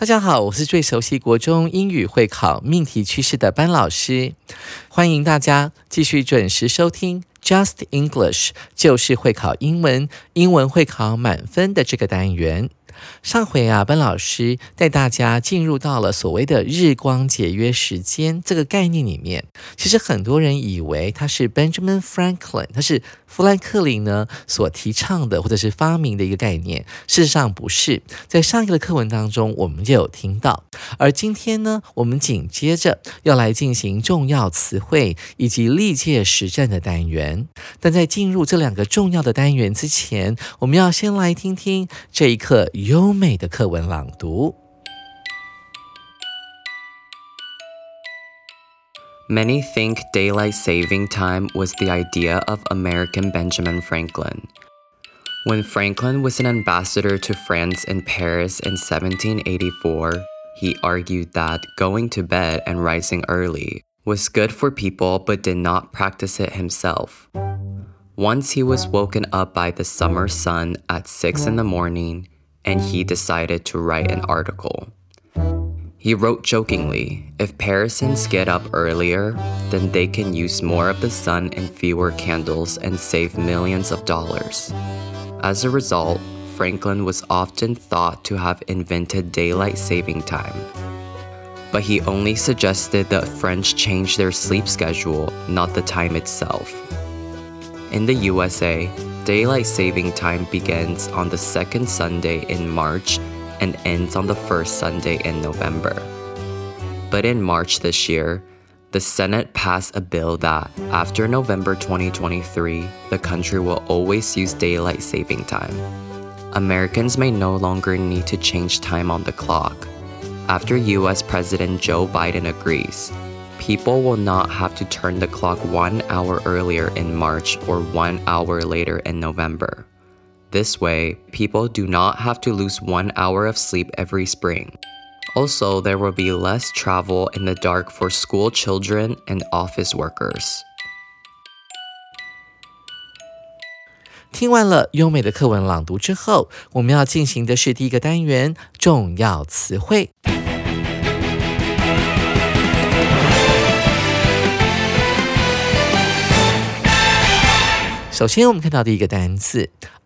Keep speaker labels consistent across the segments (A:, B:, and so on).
A: 大家好，我是最熟悉国中英语会考命题趋势的班老师，欢迎大家继续准时收听 Just English，就是会考英文，英文会考满分的这个单元。上回啊，班老师带大家进入到了所谓的日光节约时间这个概念里面。其实很多人以为它是 Benjamin Franklin，它是富兰克林呢所提倡的或者是发明的一个概念。事实上不是，在上一个课文当中我们就有听到。而今天呢，我们紧接着要来进行重要词汇以及历届实战的单元。但在进入这两个重要的单元之前，我们要先来听听这一课。优美的课文朗读。
B: Many think daylight saving time was the idea of American Benjamin Franklin. When Franklin was an ambassador to France in Paris in 1784, he argued that going to bed and rising early was good for people but did not practice it himself. Once he was woken up by the summer sun at 6 in the morning, and he decided to write an article. He wrote jokingly if Parisans get up earlier, then they can use more of the sun and fewer candles and save millions of dollars. As a result, Franklin was often thought to have invented daylight saving time. But he only suggested that French change their sleep schedule, not the time itself. In the USA, Daylight saving time begins on the second Sunday in March and ends on the first Sunday in November. But in March this year, the Senate passed a bill that, after November 2023, the country will always use daylight saving time. Americans may no longer need to change time on the clock. After US President Joe Biden agrees, people will not have to turn the clock one hour earlier in March or one hour later in November. This way, people do not have to lose one hour of sleep every spring. Also, there will be less travel in the dark for school children and office workers.
A: 听完了优美的课文朗读之后，我们要进行的是第一个单元重要词汇。首先，我们看到第一个单词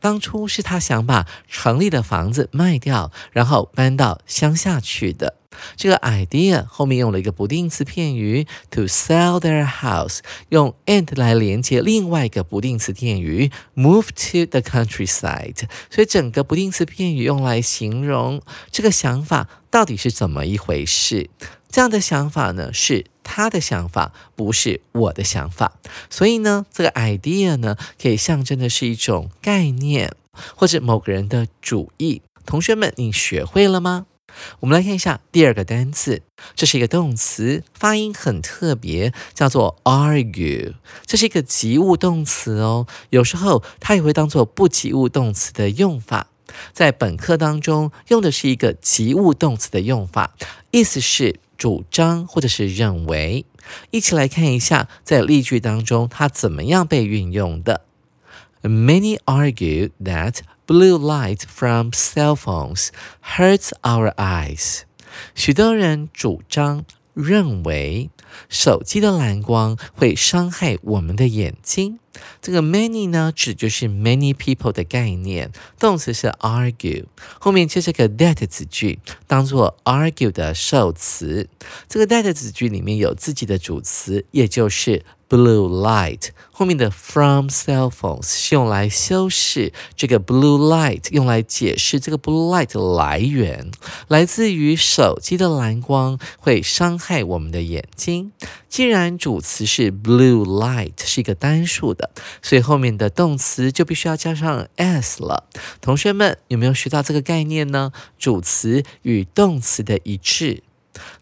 A: 当初是他想把城里的房子卖掉，然后搬到乡下去的。这个 idea 后面用了一个不定词片语 to sell their house，用 and 来连接另外一个不定词片语 move to the countryside。所以整个不定词片语用来形容这个想法到底是怎么一回事。这样的想法呢，是他的想法，不是我的想法。所以呢，这个 idea 呢，可以象征的是一种概念，或者某个人的主意。同学们，你学会了吗？我们来看一下第二个单词，这是一个动词，发音很特别，叫做 argue。这是一个及物动词哦，有时候它也会当做不及物动词的用法。在本课当中，用的是一个及物动词的用法，意思是。主张或者是认为，一起来看一下，在例句当中它怎么样被运用的。Many argue that blue light from cell phones hurts our eyes。许多人主张认为。手机的蓝光会伤害我们的眼睛。这个 many 呢，指就是 many people 的概念。动词是 argue，后面接这个 that 子句，当做 argue 的受词。这个 that 子句里面有自己的主词，也就是 blue light，后面的 from cell phones 是用来修饰这个 blue light，用来解释这个 blue light 的来源，来自于手机的蓝光会伤害我们的眼睛。既然主词是 blue light 是一个单数的，所以后面的动词就必须要加上 s 了。同学们有没有学到这个概念呢？主词与动词的一致。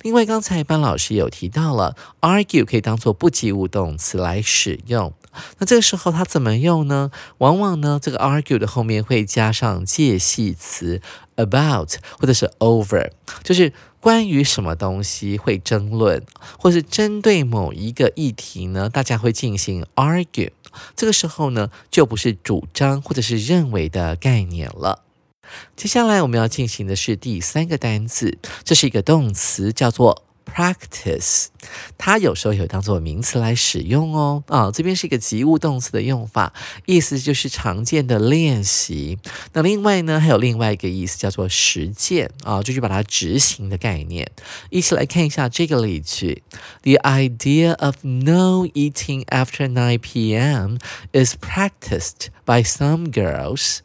A: 另外，刚才班老师有提到了，argue 可以当做不及物动词来使用。那这个时候它怎么用呢？往往呢，这个 argue 的后面会加上介系词 about 或者是 over，就是关于什么东西会争论，或是针对某一个议题呢，大家会进行 argue。这个时候呢，就不是主张或者是认为的概念了。接下来我们要进行的是第三个单词，这是一个动词，叫做 practice。它有时候有当做名词来使用哦。啊，这边是一个及物动词的用法，意思就是常见的练习。那另外呢，还有另外一个意思叫做实践啊，就是把它执行的概念。一起来看一下这个例句：The idea of no eating after 9 p.m. is practiced by some girls.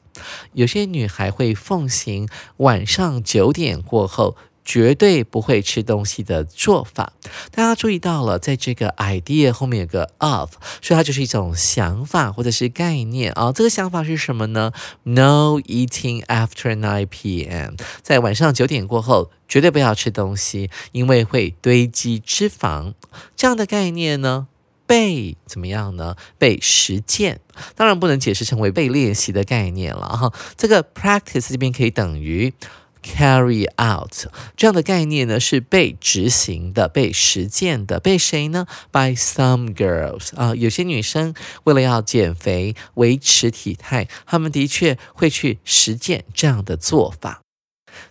A: 有些女孩会奉行晚上九点过后绝对不会吃东西的做法。大家注意到了，在这个 idea 后面有个 of，所以它就是一种想法或者是概念啊。这个想法是什么呢？No eating after 9 p.m. 在晚上九点过后绝对不要吃东西，因为会堆积脂肪。这样的概念呢？被怎么样呢？被实践，当然不能解释成为被练习的概念了哈。这个 practice 这边可以等于 carry out 这样的概念呢，是被执行的、被实践的。被谁呢？By some girls 啊，有些女生为了要减肥、维持体态，她们的确会去实践这样的做法。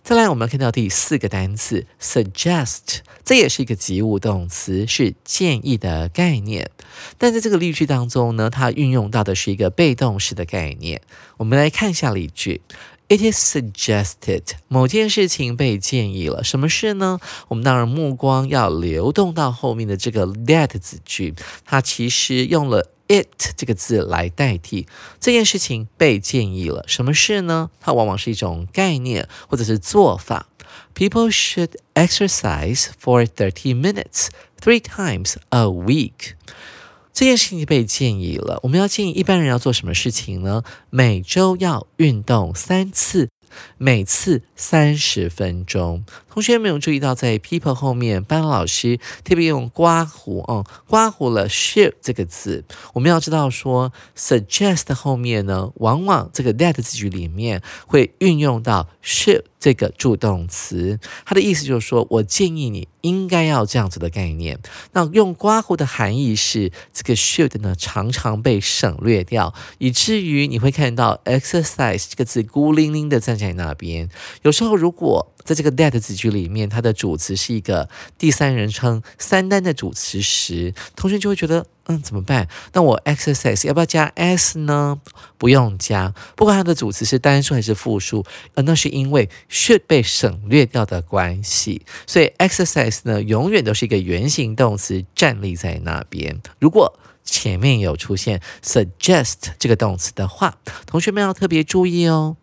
A: 再来，我们看到第四个单词 suggest，这也是一个及物动词，是建议的概念。但在这个例句当中呢，它运用到的是一个被动式的概念。我们来看一下例句：It is suggested，某件事情被建议了。什么事呢？我们当然目光要流动到后面的这个 that 子句，它其实用了。It 这个字来代替这件事情被建议了，什么事呢？它往往是一种概念或者是做法。People should exercise for thirty minutes three times a week。这件事情被建议了，我们要建议一般人要做什么事情呢？每周要运动三次。每次三十分钟，同学没有注意到，在 people 后面，班老师特别用刮胡嗯，刮胡了 ship 这个字。我们要知道说，suggest 后面呢，往往这个 that 字句里面会运用到 ship 这个助动词，它的意思就是说我建议你应该要这样子的概念。那用刮胡的含义是，这个 should 呢常常被省略掉，以至于你会看到 exercise 这个字孤零零的站在那边。有时候如果在这个 that 子句里面，它的主词是一个第三人称三单的主词时，同学就会觉得，嗯，怎么办？那我 exercise 要不要加 s 呢？不用加，不管它的主词是单数还是复数，呃，那是因为 should 被省略掉的关系，所以 exercise 呢，永远都是一个原形动词站立在那边。如果前面有出现 suggest 这个动词的话，同学们要特别注意哦。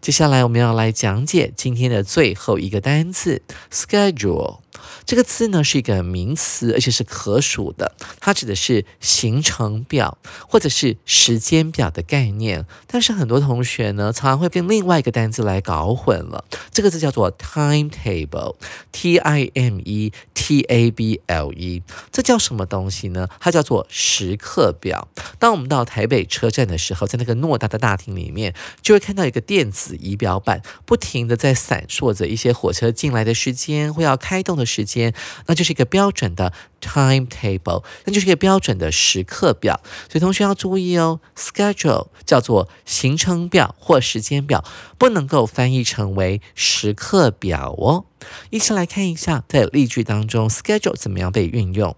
A: 接下来我们要来讲解今天的最后一个单词 schedule。这个字呢是一个名词，而且是可数的，它指的是行程表或者是时间表的概念。但是很多同学呢，常常会跟另外一个单词来搞混了。这个字叫做 timetable，t i m e t a b l e，这叫什么东西呢？它叫做时刻表。当我们到台北车站的时候，在那个偌大的大厅里面，就会看到一个电子仪表板，不停的在闪烁着一些火车进来的时间会要开动时间，那就是一个标准的 timetable，那就是一个标准的时刻表。所以同学要注意哦，schedule 叫做行程表或时间表，不能够翻译成为时刻表哦。一起来看一下，在例句当中，schedule 怎么样被运用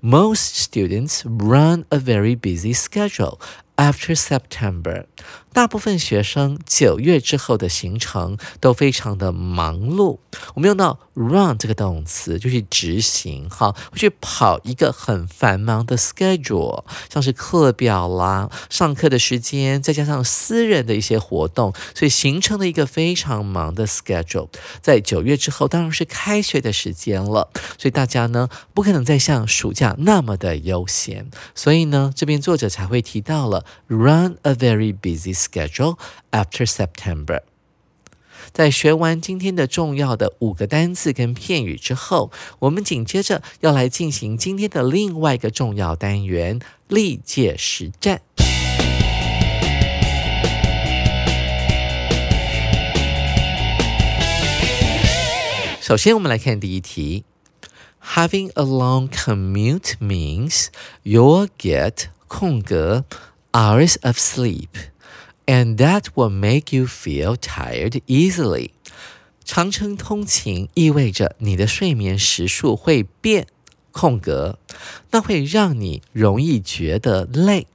A: ？Most students run a very busy schedule after September。大部分学生九月之后的行程都非常的忙碌。我们用到 run 这个动词，就是执行，哈，会去跑一个很繁忙的 schedule，像是课表啦、上课的时间，再加上私人的一些活动，所以形成了一个非常忙的 schedule。在九月之后，当然是开学的时间了，所以大家呢不可能再像暑假那么的悠闲，所以呢，这边作者才会提到了 run a very busy。schedule after September。在学完今天的重要的五个单词跟片语之后，我们紧接着要来进行今天的另外一个重要单元——历届实战。首先，我们来看第一题：Having a long commute means you'll get 空格 hours of sleep。 And that will make you feel tired easily。长程通勤意味着你的睡眠时数会变，空格，那会让你容易觉得累。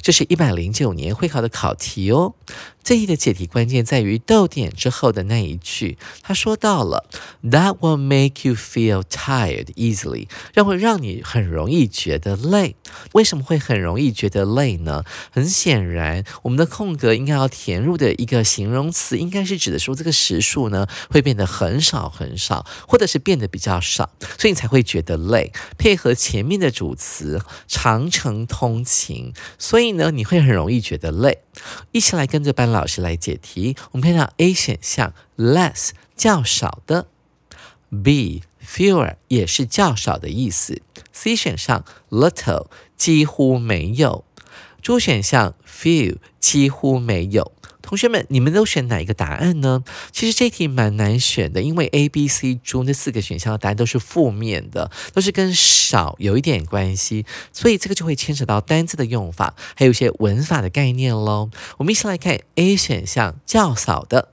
A: 这是一百零九年会考的考题哦。这一的解题关键在于逗点之后的那一句，他说到了 "That will make you feel tired easily"，让会让你很容易觉得累。为什么会很容易觉得累呢？很显然，我们的空格应该要填入的一个形容词，应该是指的说这个时数呢会变得很少很少，或者是变得比较少，所以你才会觉得累。配合前面的主词长城通勤，所以呢你会很容易觉得累。一起来跟着班老师来解题。我们看到 A 选项 less 较少的，B fewer 也是较少的意思。C 选项 little 几乎没有，D 选项 few 几乎没有。同学们，你们都选哪一个答案呢？其实这题蛮难选的，因为 A、B、C、中那四个选项的答案都是负面的，都是跟少有一点关系，所以这个就会牵扯到单字的用法，还有一些文法的概念喽。我们一起来看 A 选项较少的。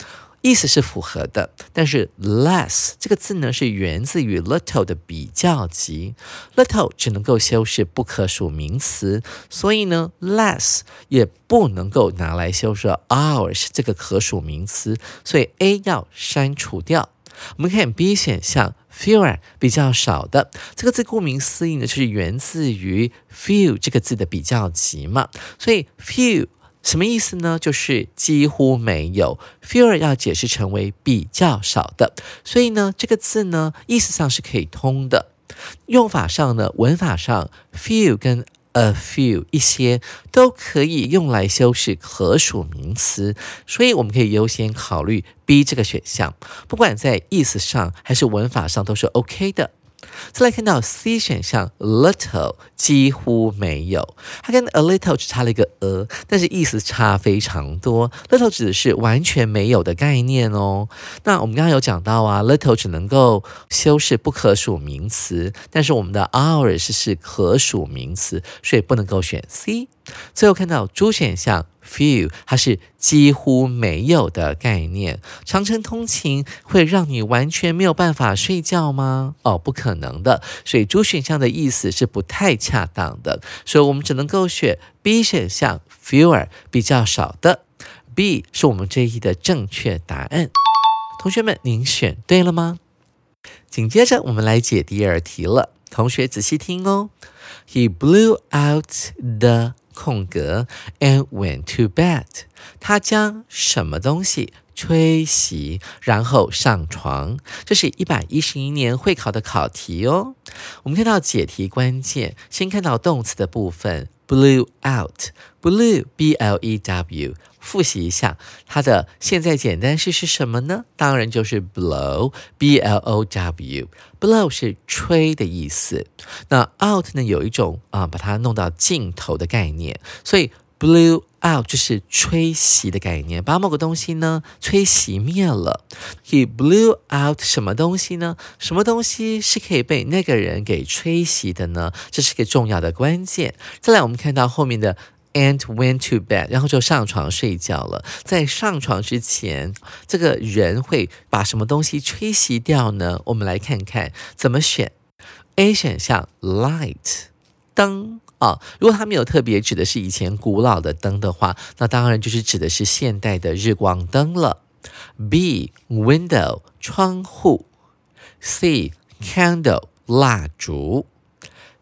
A: 意思是符合的，但是 less 这个字呢是源自于 little 的比较级，little 只能够修饰不可数名词，所以呢 less 也不能够拿来修饰 hours 这个可数名词，所以 A 要删除掉。我们看 B 选项 fewer 比较少的这个字，顾名思义呢就是源自于 few 这个字的比较级嘛，所以 few。什么意思呢？就是几乎没有，fewer 要解释成为比较少的，所以呢，这个字呢，意思上是可以通的。用法上呢，文法上，few 跟 a few 一些都可以用来修饰可数名词，所以我们可以优先考虑 B 这个选项，不管在意思上还是文法上都是 OK 的。再来看到 C 选项，little 几乎没有，它跟 a little 只差了一个 a，但是意思差非常多。little 指的是完全没有的概念哦。那我们刚刚有讲到啊，little 只能够修饰不可数名词，但是我们的 ours 是可数名词，所以不能够选 C。最后看到猪选项。Few，它是几乎没有的概念。长程通勤会让你完全没有办法睡觉吗？哦，不可能的。所以 D 选项的意思是不太恰当的，所以我们只能够选 B 选项，fewer 比较少的。B 是我们这一的正确答案。同学们，您选对了吗？紧接着我们来解第二题了，同学仔细听哦。He blew out the 空格，and went to bed。他将什么东西吹熄，然后上床？这是一百一十一年会考的考题哦。我们看到解题关键，先看到动词的部分，blew out，blew b l e w。复习一下，它的现在简单式是什么呢？当然就是 blow，b l o w。blow 是吹的意思。那 out 呢，有一种啊，把它弄到尽头的概念，所以 blew out 就是吹熄的概念，把某个东西呢吹熄灭了。He blew out 什么东西呢？什么东西是可以被那个人给吹熄的呢？这是个重要的关键。再来，我们看到后面的。And went to bed，然后就上床睡觉了。在上床之前，这个人会把什么东西吹熄掉呢？我们来看看怎么选。A 选项，light，灯啊。如果它没有特别指的是以前古老的灯的话，那当然就是指的是现代的日光灯了。B window 窗户，C candle 蜡烛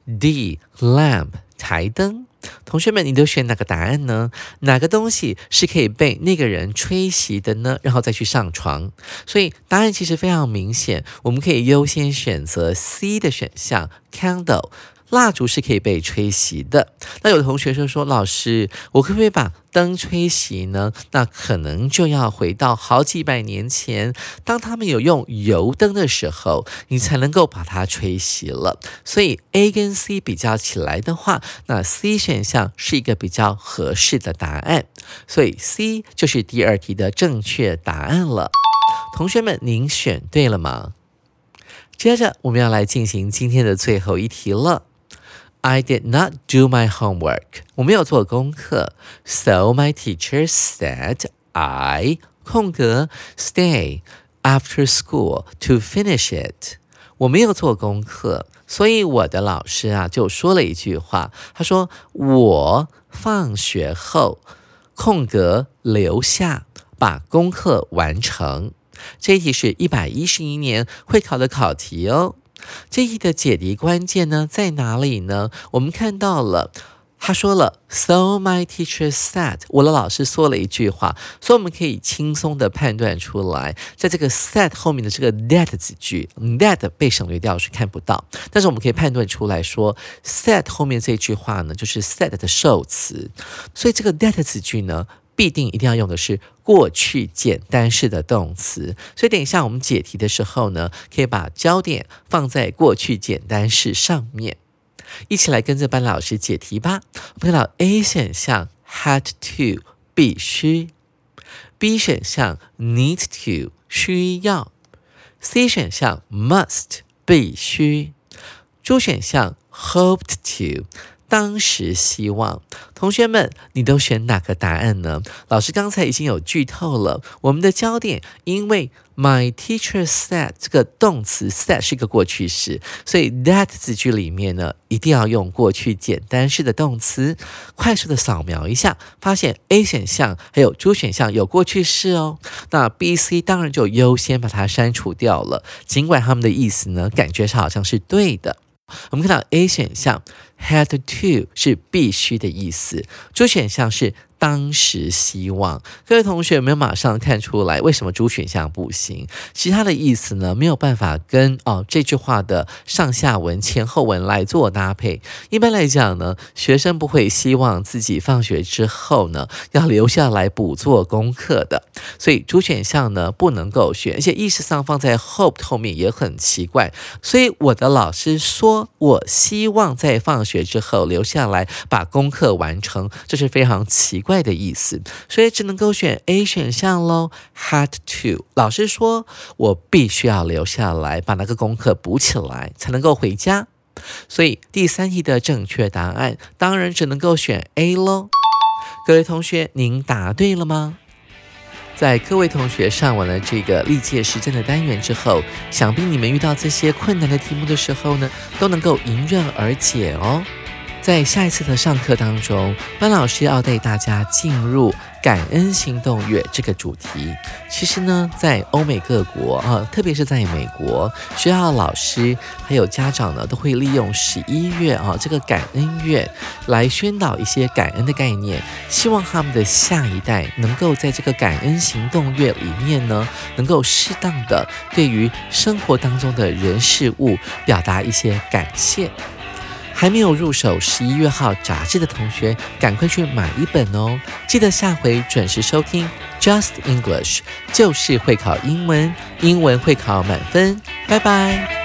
A: ，D lamp 台灯。同学们，你都选哪个答案呢？哪个东西是可以被那个人吹熄的呢？然后再去上床。所以答案其实非常明显，我们可以优先选择 C 的选项，candle。蜡烛是可以被吹熄的。那有的同学说说，老师，我可不可以把灯吹熄呢？那可能就要回到好几百年前，当他们有用油灯的时候，你才能够把它吹熄了。所以 A 跟 C 比较起来的话，那 C 选项是一个比较合适的答案。所以 C 就是第二题的正确答案了。同学们，您选对了吗？接着我们要来进行今天的最后一题了。I did not do my homework. 我没有做功课，so my teacher said I 空格 stay after school to finish it. 我没有做功课，所以我的老师啊就说了一句话，他说我放学后空格留下把功课完成。这一题是一百一十一年会考的考题哦。这一的解题关键呢在哪里呢？我们看到了，他说了，So my teacher said，我的老师说了一句话，所以我们可以轻松的判断出来，在这个 said 后面的这个 that 子句，that 被省略掉是看不到，但是我们可以判断出来说，said 后面这句话呢就是 said 的受词，所以这个 that 子句呢。必定一定要用的是过去简单式的动词，所以等一下我们解题的时候呢，可以把焦点放在过去简单式上面，一起来跟着班老师解题吧。我们看到 A 选项 had to 必须，B 选项 need to 需要，C 选项 must 必须，D 选项 hoped to。当时希望同学们，你都选哪个答案呢？老师刚才已经有剧透了，我们的焦点，因为 my teacher said 这个动词 said 是一个过去式，所以 that 字句里面呢，一定要用过去简单式的动词。快速的扫描一下，发现 A 选项还有 D 选项有过去式哦，那 B、C 当然就优先把它删除掉了。尽管他们的意思呢，感觉上好像是对的。我们看到 A 选项 had to 是必须的意思，主选项是。当时希望各位同学有没有马上看出来为什么主选项不行？其他的意思呢没有办法跟哦这句话的上下文前后文来做搭配。一般来讲呢，学生不会希望自己放学之后呢要留下来补做功课的，所以主选项呢不能够选，而且意识上放在 hope 后面也很奇怪。所以我的老师说我希望在放学之后留下来把功课完成，这是非常奇怪。的意思，所以只能够选 A 选项喽。Had to，老师说我必须要留下来把那个功课补起来，才能够回家。所以第三题的正确答案当然只能够选 A 喽。各位同学，您答对了吗？在各位同学上完了这个历届实践的单元之后，想必你们遇到这些困难的题目的时候呢，都能够迎刃而解哦。在下一次的上课当中，班老师要带大家进入感恩行动月这个主题。其实呢，在欧美各国啊，特别是在美国，学校老师还有家长呢，都会利用十一月啊这个感恩月来宣导一些感恩的概念，希望他们的下一代能够在这个感恩行动月里面呢，能够适当的对于生活当中的人事物表达一些感谢。还没有入手十一月号杂志的同学，赶快去买一本哦！记得下回准时收听 Just English，就是会考英文，英文会考满分，拜拜。